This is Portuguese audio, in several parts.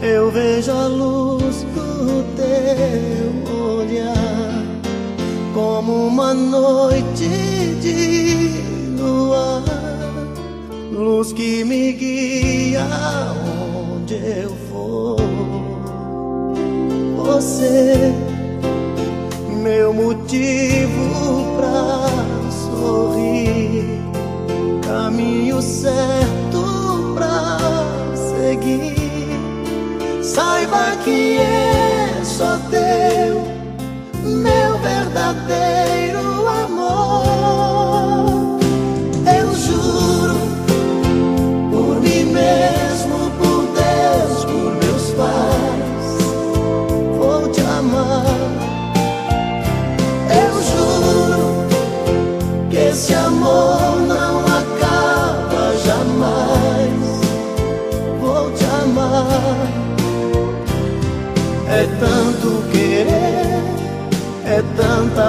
Eu vejo a luz do teu olhar como uma noite de luar, luz que me guia onde eu for. Você, meu motivo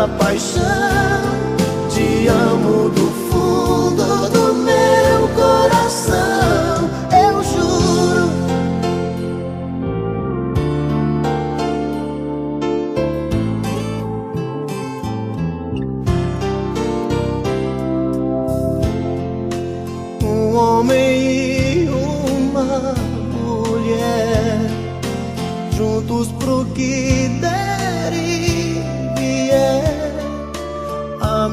paixão. Te amo do fundo do meu coração. Eu juro. Um homem e uma mulher juntos pro que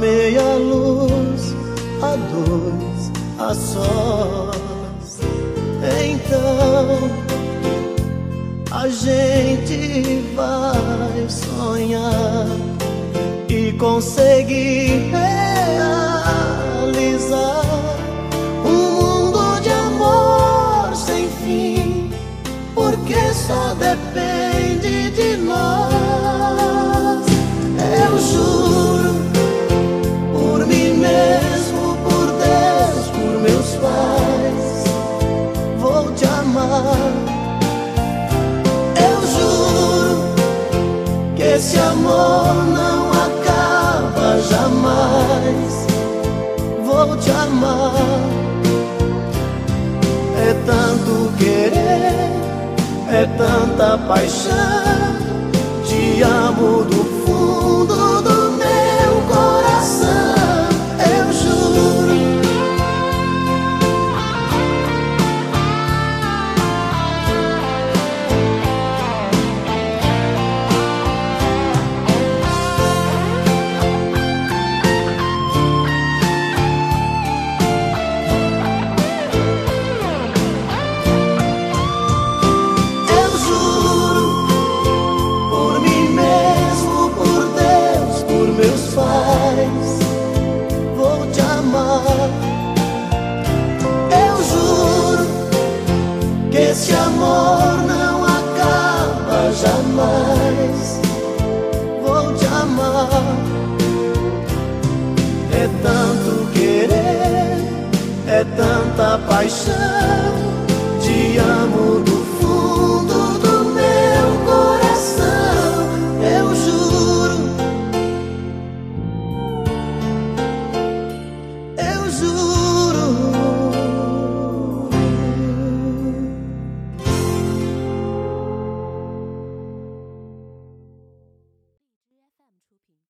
meia luz, a dois, a sós. Então a gente vai sonhar e conseguir realizar um mundo de amor sem fim porque só depende esse amor não acaba jamais. Vou te amar. É tanto querer, é tanta paixão. Te amo do É tanto querer, é tanta paixão.